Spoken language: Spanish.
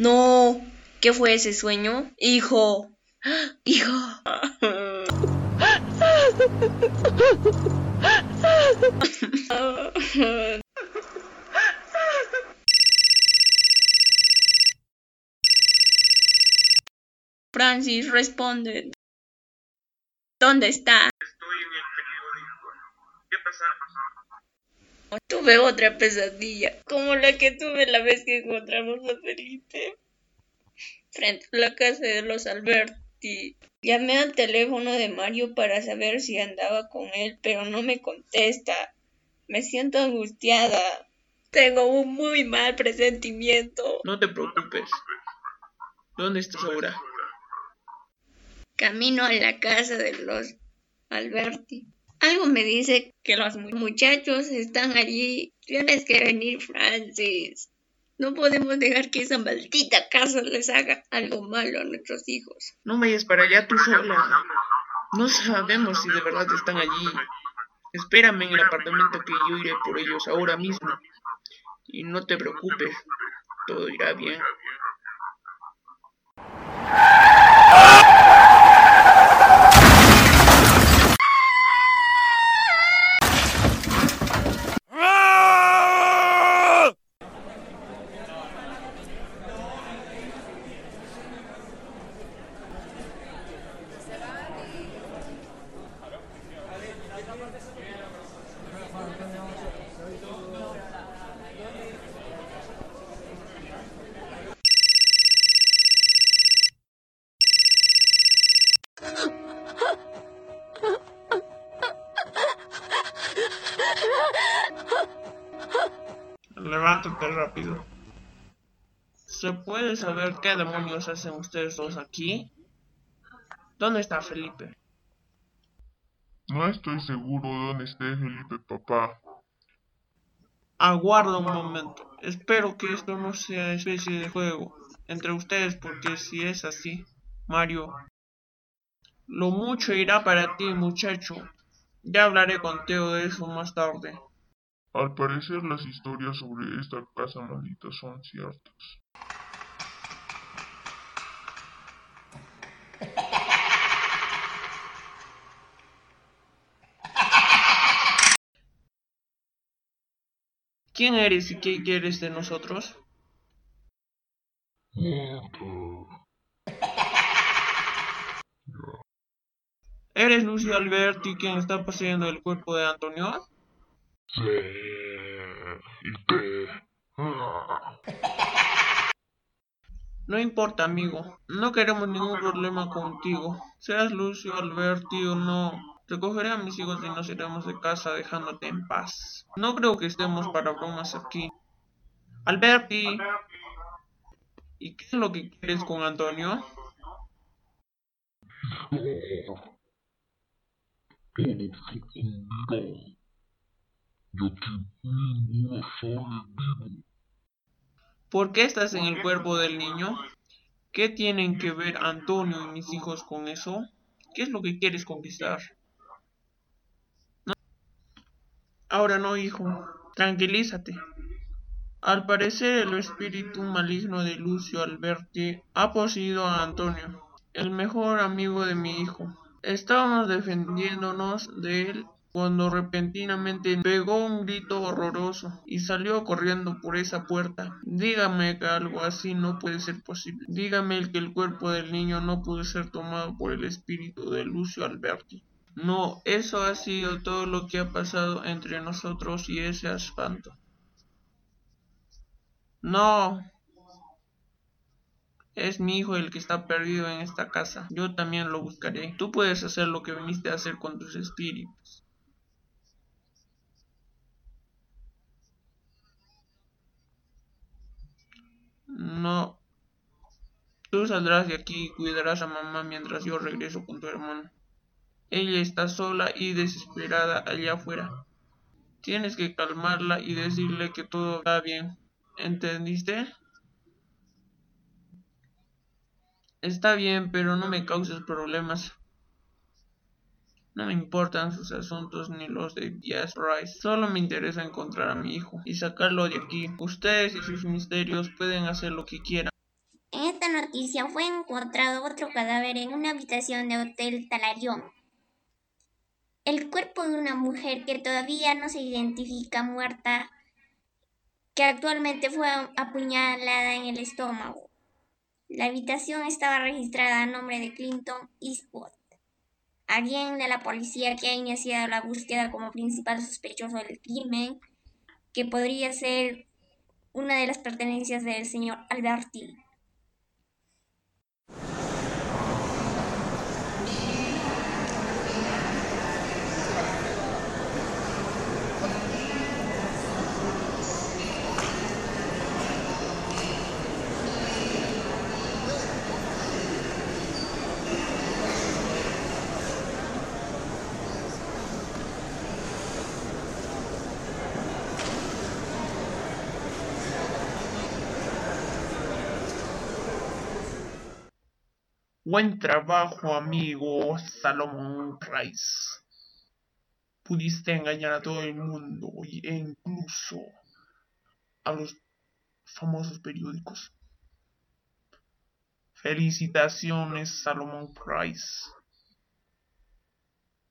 No, ¿qué fue ese sueño? Hijo, hijo. Francis responde. ¿Dónde está? Tuve otra pesadilla, como la que tuve la vez que encontramos a Felipe frente a la casa de los Alberti. Llamé al teléfono de Mario para saber si andaba con él, pero no me contesta. Me siento angustiada. Tengo un muy mal presentimiento. No te preocupes. ¿Dónde estás ahora? Camino a la casa de los Alberti. Algo me dice que los muchachos están allí. Tienes que venir, Francis. No podemos dejar que esa maldita casa les haga algo malo a nuestros hijos. No vayas para allá tú sola. No sabemos si de verdad están allí. Espérame en el apartamento que yo iré por ellos ahora mismo. Y no te preocupes, todo irá bien. Levántate rápido. ¿Se puede saber qué demonios hacen ustedes dos aquí? ¿Dónde está Felipe? No estoy seguro dónde esté Felipe, papá. Aguarda un momento. Espero que esto no sea especie de juego entre ustedes, porque si es así, Mario, lo mucho irá para ti, muchacho. Ya hablaré contigo de eso más tarde. Al parecer las historias sobre esta casa maldita son ciertas. ¿Quién eres y qué quieres de nosotros? ¿Eres Lucio Alberti quien está poseendo el cuerpo de Antonio? ¿Y. No importa, amigo. No queremos ningún problema contigo. Seas Lucio Alberti o no, recogeré a mis hijos y nos iremos de casa dejándote en paz. No creo que estemos para bromas aquí. Alberti. ¿Y qué es lo que quieres con Antonio? Yo aquí ninguno sale vivo. ¿Por qué estás en el cuerpo del niño? ¿Qué tienen que ver Antonio y mis hijos con eso? ¿Qué es lo que quieres conquistar? ¿No? Ahora no, hijo. Tranquilízate. Al parecer el espíritu maligno de Lucio Alberti ha poseído a Antonio, el mejor amigo de mi hijo. Estábamos defendiéndonos de él cuando repentinamente pegó un grito horroroso y salió corriendo por esa puerta. Dígame que algo así no puede ser posible. Dígame que el cuerpo del niño no pudo ser tomado por el espíritu de Lucio Alberti. No, eso ha sido todo lo que ha pasado entre nosotros y ese asfalto. No. Es mi hijo el que está perdido en esta casa. Yo también lo buscaré. Tú puedes hacer lo que viniste a hacer con tus espíritus. No. Tú saldrás de aquí y cuidarás a mamá mientras yo regreso con tu hermano. Ella está sola y desesperada allá afuera. Tienes que calmarla y decirle que todo va bien. ¿Entendiste? Está bien, pero no me causes problemas. No me importan sus asuntos ni los de Jazz Rice. Solo me interesa encontrar a mi hijo y sacarlo de aquí. Ustedes y sus misterios pueden hacer lo que quieran. noticia fue encontrado otro cadáver en una habitación de Hotel Talarión. El cuerpo de una mujer que todavía no se identifica muerta, que actualmente fue apuñalada en el estómago. La habitación estaba registrada a nombre de Clinton Eastwood, alguien de la policía que ha iniciado la búsqueda como principal sospechoso del crimen, que podría ser una de las pertenencias del señor Alberti. Buen trabajo, amigo Salomón Rice. Pudiste engañar a todo el mundo e incluso a los famosos periódicos. Felicitaciones, Salomón Price.